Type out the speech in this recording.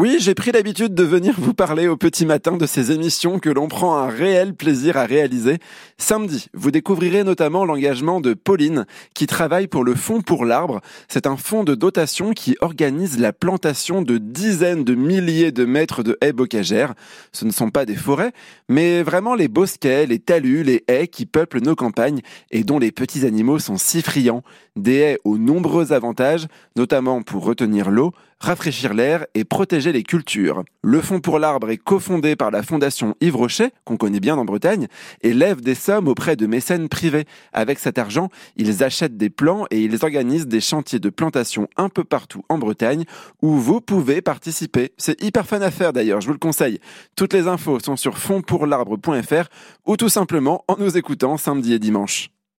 Oui, j'ai pris l'habitude de venir vous parler au petit matin de ces émissions que l'on prend un réel plaisir à réaliser. Samedi, vous découvrirez notamment l'engagement de Pauline qui travaille pour le Fonds pour l'arbre. C'est un fonds de dotation qui organise la plantation de dizaines de milliers de mètres de haies bocagères. Ce ne sont pas des forêts, mais vraiment les bosquets, les talus, les haies qui peuplent nos campagnes et dont les petits animaux sont si friands. Des haies aux nombreux avantages, notamment pour retenir l'eau, rafraîchir l'air et protéger les cultures. Le Fonds pour l'arbre est cofondé par la Fondation Yves Rocher, qu'on connaît bien en Bretagne, et lève des sommes auprès de mécènes privés. Avec cet argent, ils achètent des plants et ils organisent des chantiers de plantation un peu partout en Bretagne où vous pouvez participer. C'est hyper fun à faire d'ailleurs, je vous le conseille. Toutes les infos sont sur fondpourlarbre.fr ou tout simplement en nous écoutant samedi et dimanche.